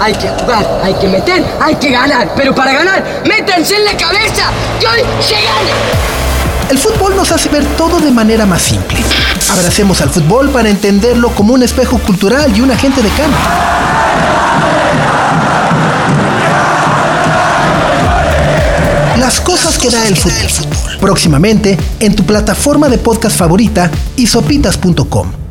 hay que jugar, hay que meter, hay que ganar. Pero para ganar, métanse en la cabeza que hoy se. El fútbol nos hace ver todo de manera más simple. Abracemos al fútbol para entenderlo como un espejo cultural y un agente de cambio. Las cosas que da el fútbol. Próximamente en tu plataforma de podcast favorita isopitas.com.